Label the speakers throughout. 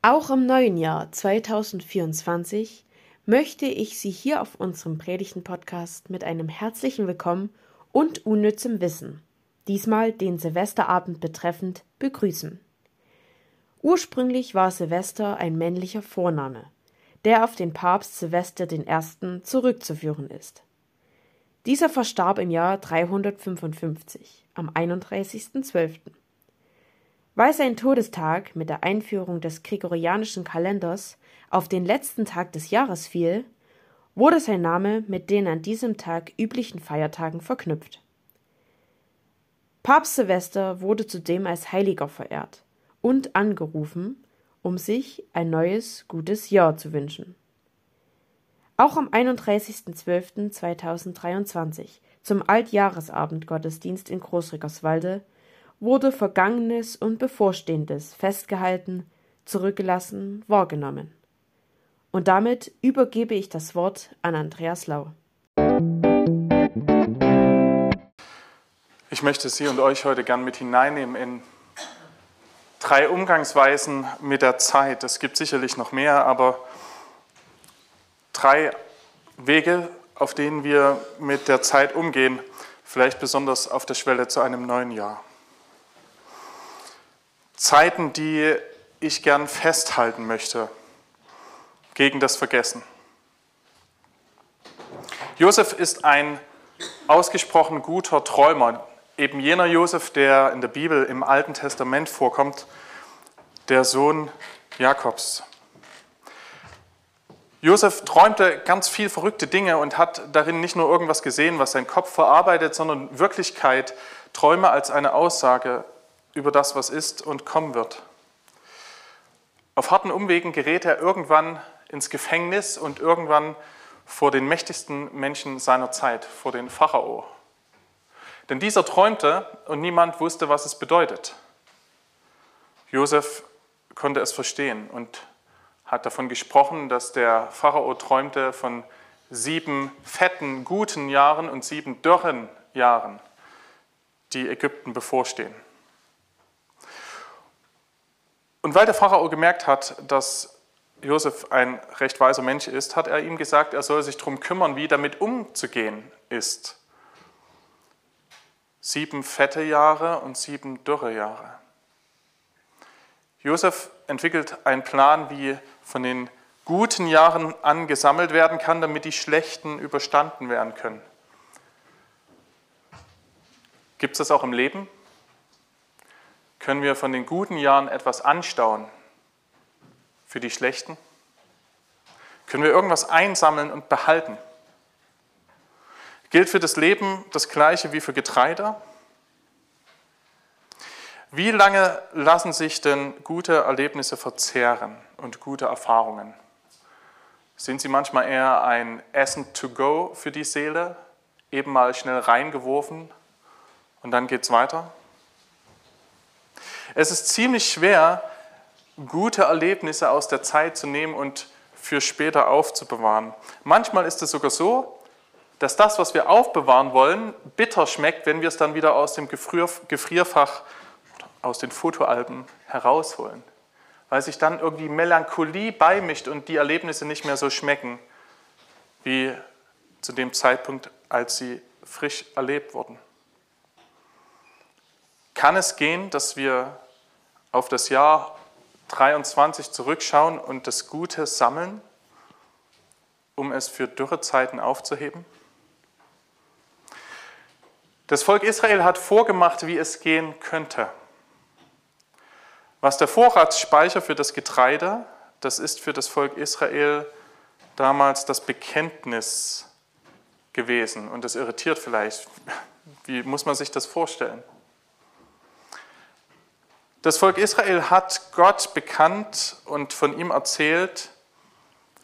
Speaker 1: Auch im neuen Jahr 2024 möchte ich Sie hier auf unserem Predigten-Podcast mit einem herzlichen Willkommen und unnützem Wissen, diesmal den Silvesterabend betreffend, begrüßen. Ursprünglich war Silvester ein männlicher Vorname, der auf den Papst Silvester I. zurückzuführen ist. Dieser verstarb im Jahr 355, am 31.12. Weil sein Todestag mit der Einführung des gregorianischen Kalenders auf den letzten Tag des Jahres fiel, wurde sein Name mit den an diesem Tag üblichen Feiertagen verknüpft. Papst Silvester wurde zudem als Heiliger verehrt und angerufen, um sich ein neues, gutes Jahr zu wünschen. Auch am 31.12.2023 zum Altjahresabend-Gottesdienst in Großrickerswalde wurde Vergangenes und Bevorstehendes festgehalten, zurückgelassen, wahrgenommen. Und damit übergebe ich das Wort an Andreas Lau.
Speaker 2: Ich möchte Sie und euch heute gern mit hineinnehmen in drei Umgangsweisen mit der Zeit. Es gibt sicherlich noch mehr, aber drei Wege, auf denen wir mit der Zeit umgehen, vielleicht besonders auf der Schwelle zu einem neuen Jahr. Zeiten, die ich gern festhalten möchte gegen das Vergessen. Josef ist ein ausgesprochen guter Träumer, eben jener Josef, der in der Bibel im Alten Testament vorkommt, der Sohn Jakobs. Josef träumte ganz viel verrückte Dinge und hat darin nicht nur irgendwas gesehen, was sein Kopf verarbeitet, sondern Wirklichkeit, Träume als eine Aussage über das, was ist und kommen wird. Auf harten Umwegen gerät er irgendwann ins Gefängnis und irgendwann vor den mächtigsten Menschen seiner Zeit, vor den Pharao. Denn dieser träumte und niemand wusste, was es bedeutet. Josef konnte es verstehen und hat davon gesprochen, dass der Pharao träumte von sieben fetten, guten Jahren und sieben dürren Jahren, die Ägypten bevorstehen. Und weil der Pharao gemerkt hat, dass Josef ein recht weiser Mensch ist, hat er ihm gesagt, er soll sich darum kümmern, wie damit umzugehen ist. Sieben fette Jahre und sieben dürre Jahre. Josef entwickelt einen Plan, wie von den guten Jahren an gesammelt werden kann, damit die schlechten überstanden werden können. Gibt es das auch im Leben? Können wir von den guten Jahren etwas anstauen für die schlechten? Können wir irgendwas einsammeln und behalten? Gilt für das Leben das Gleiche wie für Getreide? Wie lange lassen sich denn gute Erlebnisse verzehren und gute Erfahrungen? Sind sie manchmal eher ein Essen to go für die Seele, eben mal schnell reingeworfen und dann geht es weiter? Es ist ziemlich schwer, gute Erlebnisse aus der Zeit zu nehmen und für später aufzubewahren. Manchmal ist es sogar so, dass das, was wir aufbewahren wollen, bitter schmeckt, wenn wir es dann wieder aus dem Gefrierfach, aus den Fotoalben herausholen. Weil sich dann irgendwie Melancholie beimischt und die Erlebnisse nicht mehr so schmecken wie zu dem Zeitpunkt, als sie frisch erlebt wurden. Kann es gehen, dass wir auf das Jahr 23 zurückschauen und das Gute sammeln, um es für Dürrezeiten aufzuheben? Das Volk Israel hat vorgemacht, wie es gehen könnte. Was der Vorratsspeicher für das Getreide, das ist für das Volk Israel damals das Bekenntnis gewesen. Und das irritiert vielleicht. Wie muss man sich das vorstellen? Das Volk Israel hat Gott bekannt und von ihm erzählt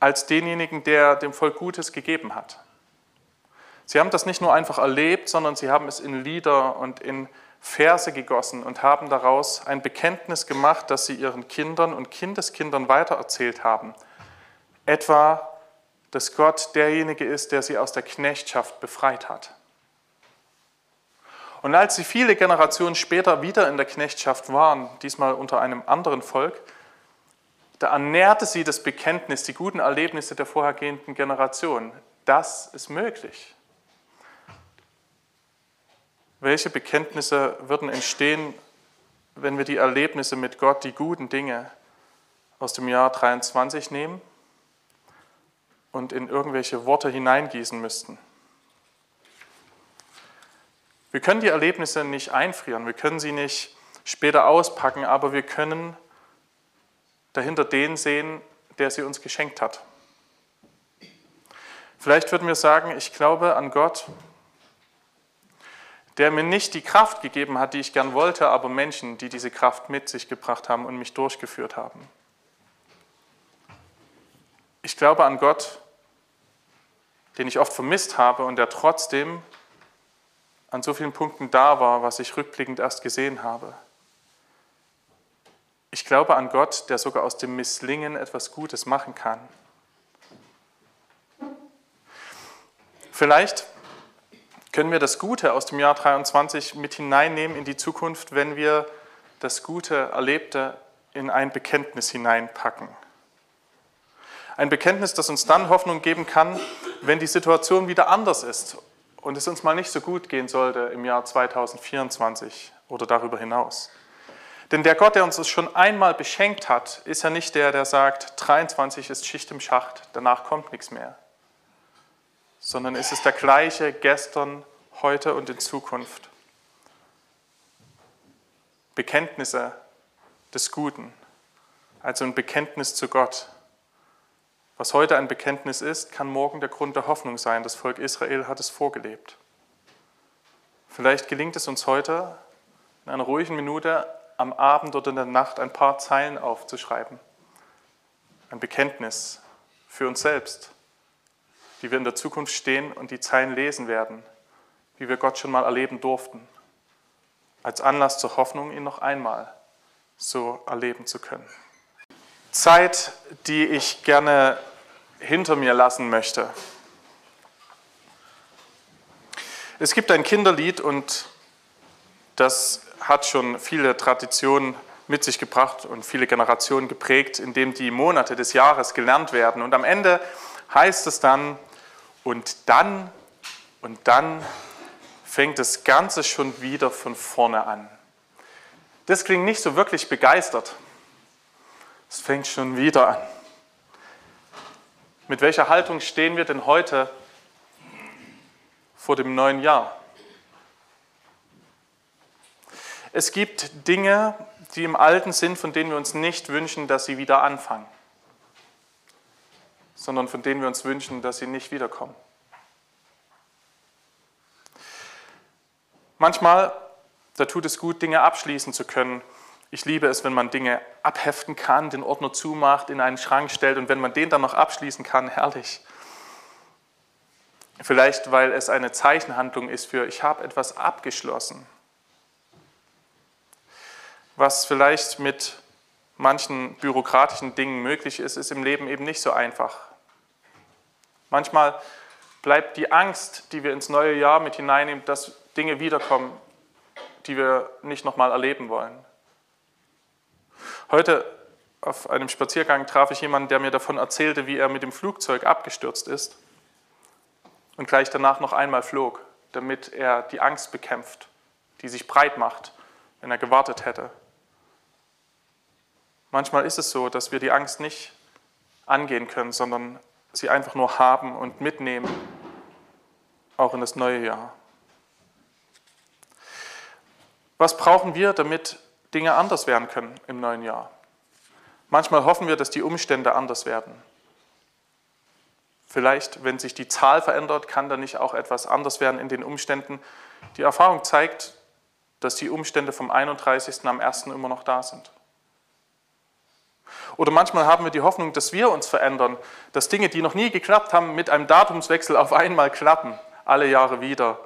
Speaker 2: als denjenigen, der dem Volk Gutes gegeben hat. Sie haben das nicht nur einfach erlebt, sondern sie haben es in Lieder und in Verse gegossen und haben daraus ein Bekenntnis gemacht, das sie ihren Kindern und Kindeskindern weitererzählt haben. Etwa, dass Gott derjenige ist, der sie aus der Knechtschaft befreit hat. Und als sie viele Generationen später wieder in der Knechtschaft waren, diesmal unter einem anderen Volk, da ernährte sie das Bekenntnis, die guten Erlebnisse der vorhergehenden Generation. Das ist möglich. Welche Bekenntnisse würden entstehen, wenn wir die Erlebnisse mit Gott, die guten Dinge aus dem Jahr 23 nehmen und in irgendwelche Worte hineingießen müssten? Wir können die Erlebnisse nicht einfrieren, wir können sie nicht später auspacken, aber wir können dahinter den sehen, der sie uns geschenkt hat. Vielleicht würden wir sagen, ich glaube an Gott, der mir nicht die Kraft gegeben hat, die ich gern wollte, aber Menschen, die diese Kraft mit sich gebracht haben und mich durchgeführt haben. Ich glaube an Gott, den ich oft vermisst habe und der trotzdem an so vielen Punkten da war, was ich rückblickend erst gesehen habe. Ich glaube an Gott, der sogar aus dem Misslingen etwas Gutes machen kann. Vielleicht können wir das Gute aus dem Jahr 23 mit hineinnehmen in die Zukunft, wenn wir das Gute Erlebte in ein Bekenntnis hineinpacken. Ein Bekenntnis, das uns dann Hoffnung geben kann, wenn die Situation wieder anders ist und es uns mal nicht so gut gehen sollte im Jahr 2024 oder darüber hinaus. Denn der Gott, der uns das schon einmal beschenkt hat, ist ja nicht der, der sagt, 23 ist Schicht im Schacht, danach kommt nichts mehr. Sondern es ist der gleiche gestern, heute und in Zukunft. Bekenntnisse des Guten, also ein Bekenntnis zu Gott. Was heute ein Bekenntnis ist, kann morgen der Grund der Hoffnung sein. Das Volk Israel hat es vorgelebt. Vielleicht gelingt es uns heute, in einer ruhigen Minute am Abend oder in der Nacht ein paar Zeilen aufzuschreiben. Ein Bekenntnis für uns selbst, wie wir in der Zukunft stehen und die Zeilen lesen werden, wie wir Gott schon mal erleben durften, als Anlass zur Hoffnung, ihn noch einmal so erleben zu können. Zeit, die ich gerne hinter mir lassen möchte. Es gibt ein Kinderlied und das hat schon viele Traditionen mit sich gebracht und viele Generationen geprägt, in dem die Monate des Jahres gelernt werden. Und am Ende heißt es dann, und dann, und dann fängt das Ganze schon wieder von vorne an. Das klingt nicht so wirklich begeistert. Es fängt schon wieder an. Mit welcher Haltung stehen wir denn heute vor dem neuen Jahr? Es gibt Dinge, die im Alten sind, von denen wir uns nicht wünschen, dass sie wieder anfangen, sondern von denen wir uns wünschen, dass sie nicht wiederkommen. Manchmal, da tut es gut, Dinge abschließen zu können. Ich liebe es, wenn man Dinge abheften kann, den Ordner zumacht, in einen Schrank stellt und wenn man den dann noch abschließen kann, herrlich. Vielleicht, weil es eine Zeichenhandlung ist für ich habe etwas abgeschlossen was vielleicht mit manchen bürokratischen Dingen möglich ist, ist im Leben eben nicht so einfach. Manchmal bleibt die Angst, die wir ins neue Jahr mit hineinnehmen, dass Dinge wiederkommen, die wir nicht nochmal erleben wollen. Heute auf einem Spaziergang traf ich jemanden, der mir davon erzählte, wie er mit dem Flugzeug abgestürzt ist und gleich danach noch einmal flog, damit er die Angst bekämpft, die sich breit macht, wenn er gewartet hätte. Manchmal ist es so, dass wir die Angst nicht angehen können, sondern sie einfach nur haben und mitnehmen, auch in das neue Jahr. Was brauchen wir, damit Dinge anders werden können im neuen Jahr? Manchmal hoffen wir, dass die Umstände anders werden. Vielleicht, wenn sich die Zahl verändert, kann da nicht auch etwas anders werden in den Umständen. Die Erfahrung zeigt, dass die Umstände vom 31. am 1. immer noch da sind. Oder manchmal haben wir die Hoffnung, dass wir uns verändern, dass Dinge, die noch nie geklappt haben, mit einem Datumswechsel auf einmal klappen, alle Jahre wieder.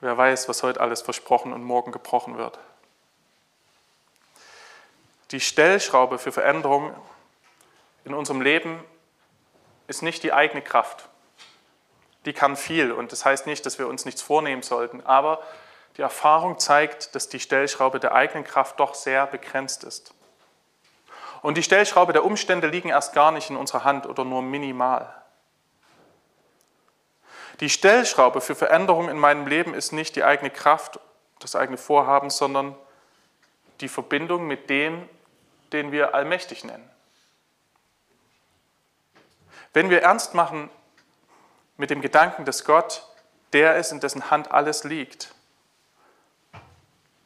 Speaker 2: Wer weiß, was heute alles versprochen und morgen gebrochen wird. Die Stellschraube für Veränderung in unserem Leben ist nicht die eigene Kraft. Die kann viel und das heißt nicht, dass wir uns nichts vornehmen sollten, aber die Erfahrung zeigt, dass die Stellschraube der eigenen Kraft doch sehr begrenzt ist. Und die Stellschraube der Umstände liegen erst gar nicht in unserer Hand oder nur minimal. Die Stellschraube für Veränderung in meinem Leben ist nicht die eigene Kraft, das eigene Vorhaben, sondern die Verbindung mit dem, den wir allmächtig nennen. Wenn wir ernst machen mit dem Gedanken, dass Gott der ist, in dessen Hand alles liegt,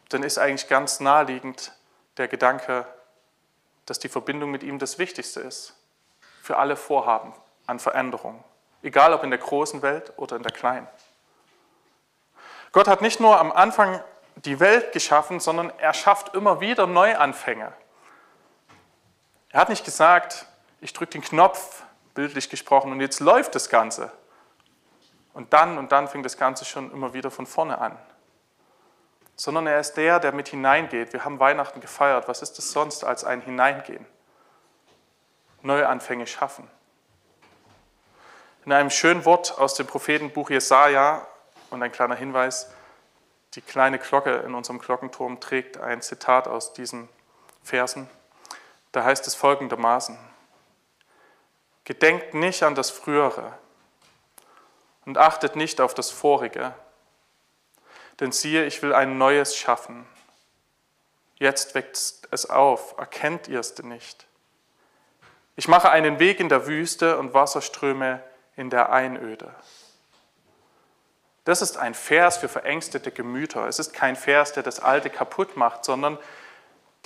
Speaker 2: dann ist eigentlich ganz naheliegend der Gedanke, dass die Verbindung mit ihm das Wichtigste ist für alle Vorhaben an Veränderung, egal ob in der großen Welt oder in der kleinen. Gott hat nicht nur am Anfang die Welt geschaffen, sondern er schafft immer wieder Neuanfänge. Er hat nicht gesagt, ich drücke den Knopf, bildlich gesprochen, und jetzt läuft das Ganze. Und dann und dann fängt das Ganze schon immer wieder von vorne an. Sondern er ist der, der mit hineingeht. Wir haben Weihnachten gefeiert. Was ist es sonst als ein Hineingehen? Neuanfänge schaffen. In einem schönen Wort aus dem Prophetenbuch Jesaja und ein kleiner Hinweis: Die kleine Glocke in unserem Glockenturm trägt ein Zitat aus diesen Versen. Da heißt es folgendermaßen: Gedenkt nicht an das Frühere und achtet nicht auf das Vorige, denn siehe, ich will ein Neues schaffen. Jetzt wächst es auf, erkennt ihr es denn nicht? Ich mache einen Weg in der Wüste und Wasserströme in der Einöde. Das ist ein Vers für verängstete Gemüter. Es ist kein Vers, der das Alte kaputt macht, sondern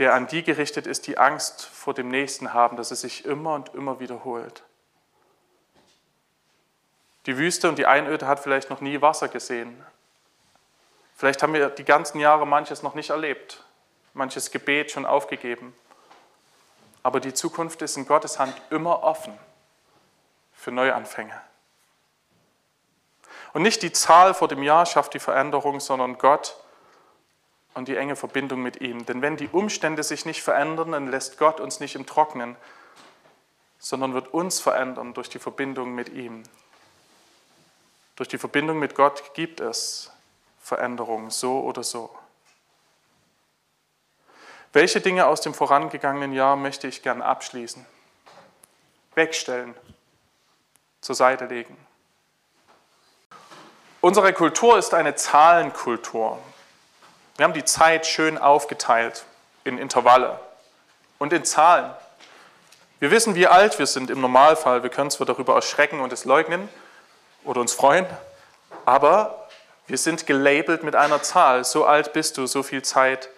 Speaker 2: der an die gerichtet ist, die Angst vor dem Nächsten haben, dass es sich immer und immer wiederholt. Die Wüste und die Einöde hat vielleicht noch nie Wasser gesehen. Vielleicht haben wir die ganzen Jahre manches noch nicht erlebt, manches Gebet schon aufgegeben. Aber die Zukunft ist in Gottes Hand immer offen für Neuanfänge. Und nicht die Zahl vor dem Jahr schafft die Veränderung, sondern Gott und die enge Verbindung mit ihm. Denn wenn die Umstände sich nicht verändern, dann lässt Gott uns nicht im Trocknen, sondern wird uns verändern durch die Verbindung mit ihm. Durch die Verbindung mit Gott gibt es Veränderung, so oder so. Welche Dinge aus dem vorangegangenen Jahr möchte ich gern abschließen? Wegstellen, zur Seite legen. Unsere Kultur ist eine Zahlenkultur. Wir haben die Zeit schön aufgeteilt in Intervalle und in Zahlen. Wir wissen, wie alt wir sind im Normalfall. Wir können zwar darüber erschrecken und es leugnen, oder uns freuen, aber wir sind gelabelt mit einer Zahl. So alt bist du, so viel Zeit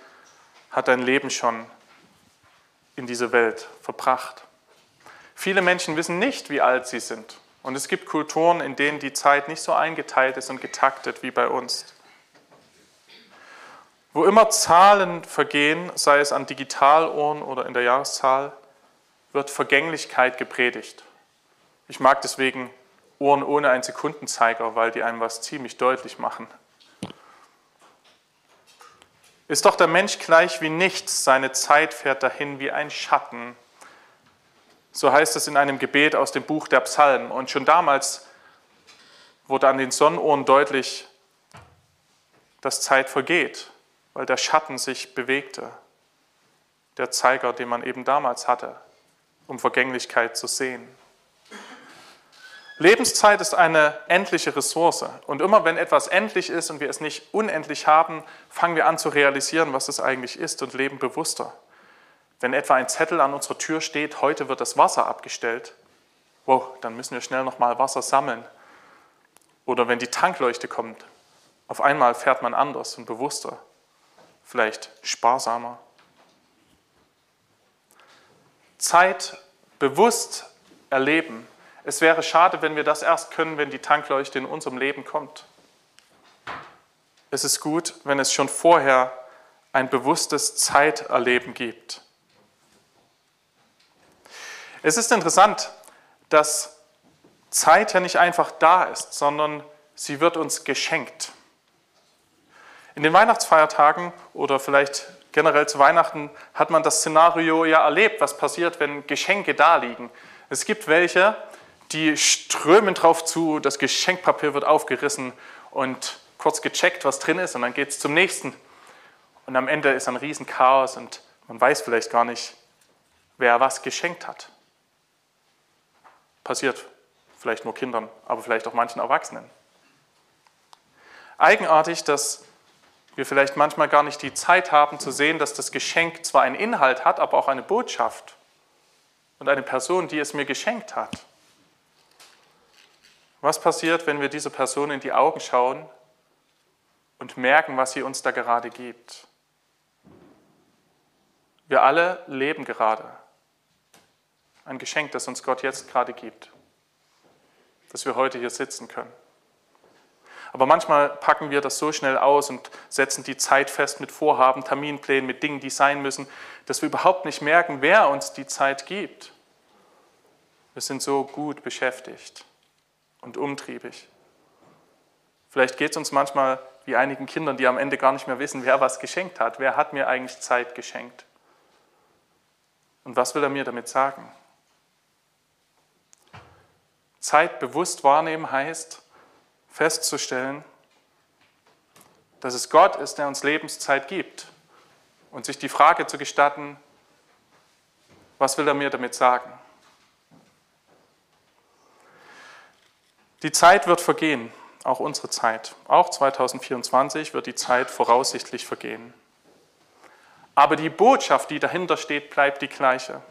Speaker 2: hat dein Leben schon in diese Welt verbracht. Viele Menschen wissen nicht, wie alt sie sind. Und es gibt Kulturen, in denen die Zeit nicht so eingeteilt ist und getaktet wie bei uns. Wo immer Zahlen vergehen, sei es an Digitaluhren oder in der Jahreszahl, wird Vergänglichkeit gepredigt. Ich mag deswegen Uhren ohne einen Sekundenzeiger, weil die einem was ziemlich deutlich machen. Ist doch der Mensch gleich wie nichts, seine Zeit fährt dahin wie ein Schatten. So heißt es in einem Gebet aus dem Buch der Psalmen. Und schon damals wurde an den Sonnenuhren deutlich, dass Zeit vergeht, weil der Schatten sich bewegte. Der Zeiger, den man eben damals hatte, um Vergänglichkeit zu sehen. Lebenszeit ist eine endliche Ressource. Und immer wenn etwas endlich ist und wir es nicht unendlich haben, fangen wir an zu realisieren, was es eigentlich ist und leben bewusster. Wenn etwa ein Zettel an unserer Tür steht, heute wird das Wasser abgestellt, wow, dann müssen wir schnell nochmal Wasser sammeln. Oder wenn die Tankleuchte kommt, auf einmal fährt man anders und bewusster, vielleicht sparsamer. Zeit bewusst erleben es wäre schade, wenn wir das erst können, wenn die Tankleuchte in unserem Leben kommt. Es ist gut, wenn es schon vorher ein bewusstes Zeiterleben gibt. Es ist interessant, dass Zeit ja nicht einfach da ist, sondern sie wird uns geschenkt. In den Weihnachtsfeiertagen oder vielleicht generell zu Weihnachten hat man das Szenario ja erlebt, was passiert, wenn Geschenke da liegen. Es gibt welche, die strömen drauf zu, das Geschenkpapier wird aufgerissen und kurz gecheckt, was drin ist und dann geht es zum nächsten. Und am Ende ist ein Riesenchaos und man weiß vielleicht gar nicht, wer was geschenkt hat. Passiert vielleicht nur Kindern, aber vielleicht auch manchen Erwachsenen. Eigenartig, dass wir vielleicht manchmal gar nicht die Zeit haben zu sehen, dass das Geschenk zwar einen Inhalt hat, aber auch eine Botschaft und eine Person, die es mir geschenkt hat. Was passiert, wenn wir dieser Person in die Augen schauen und merken, was sie uns da gerade gibt? Wir alle leben gerade ein Geschenk, das uns Gott jetzt gerade gibt, dass wir heute hier sitzen können. Aber manchmal packen wir das so schnell aus und setzen die Zeit fest mit Vorhaben, Terminplänen, mit Dingen, die sein müssen, dass wir überhaupt nicht merken, wer uns die Zeit gibt. Wir sind so gut beschäftigt und umtriebig. Vielleicht geht es uns manchmal wie einigen Kindern, die am Ende gar nicht mehr wissen, wer was geschenkt hat. Wer hat mir eigentlich Zeit geschenkt? Und was will er mir damit sagen? Zeit bewusst wahrnehmen heißt, festzustellen, dass es Gott ist, der uns Lebenszeit gibt und sich die Frage zu gestatten, was will er mir damit sagen? Die Zeit wird vergehen, auch unsere Zeit. Auch 2024 wird die Zeit voraussichtlich vergehen. Aber die Botschaft, die dahinter steht, bleibt die gleiche.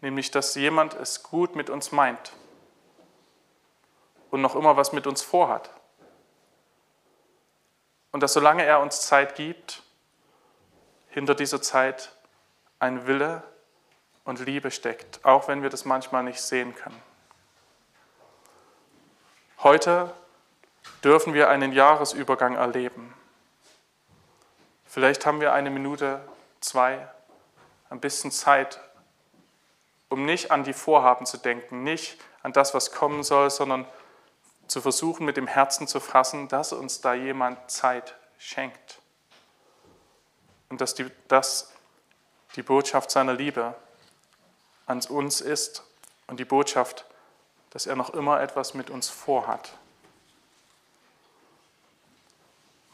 Speaker 2: Nämlich, dass jemand es gut mit uns meint und noch immer was mit uns vorhat. Und dass solange er uns Zeit gibt, hinter dieser Zeit ein Wille und Liebe steckt, auch wenn wir das manchmal nicht sehen können. Heute dürfen wir einen Jahresübergang erleben. Vielleicht haben wir eine Minute, zwei, ein bisschen Zeit, um nicht an die Vorhaben zu denken, nicht an das, was kommen soll, sondern zu versuchen, mit dem Herzen zu fassen, dass uns da jemand Zeit schenkt. Und dass die, dass die Botschaft seiner Liebe an uns ist und die Botschaft, dass er noch immer etwas mit uns vorhat.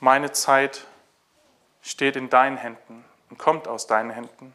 Speaker 2: Meine Zeit steht in deinen Händen und kommt aus deinen Händen.